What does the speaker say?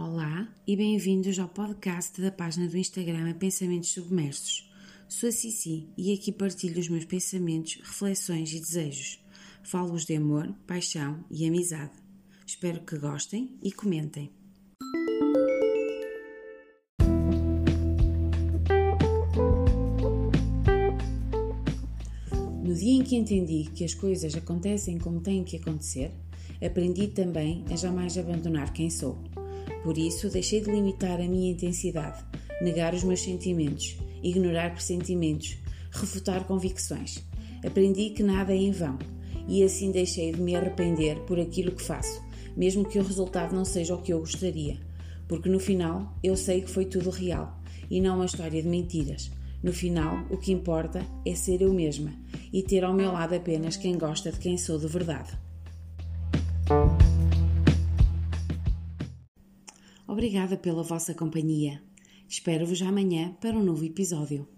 Olá e bem-vindos ao podcast da página do Instagram Pensamentos Submersos. Sou a Cici e aqui partilho os meus pensamentos, reflexões e desejos. Falo-vos de amor, paixão e amizade. Espero que gostem e comentem. No dia em que entendi que as coisas acontecem como têm que acontecer, aprendi também a jamais abandonar quem sou. Por isso, deixei de limitar a minha intensidade, negar os meus sentimentos, ignorar pressentimentos, refutar convicções. Aprendi que nada é em vão e assim deixei de me arrepender por aquilo que faço, mesmo que o resultado não seja o que eu gostaria, porque no final eu sei que foi tudo real e não uma história de mentiras. No final, o que importa é ser eu mesma e ter ao meu lado apenas quem gosta de quem sou de verdade. Obrigada pela vossa companhia. Espero-vos amanhã para um novo episódio.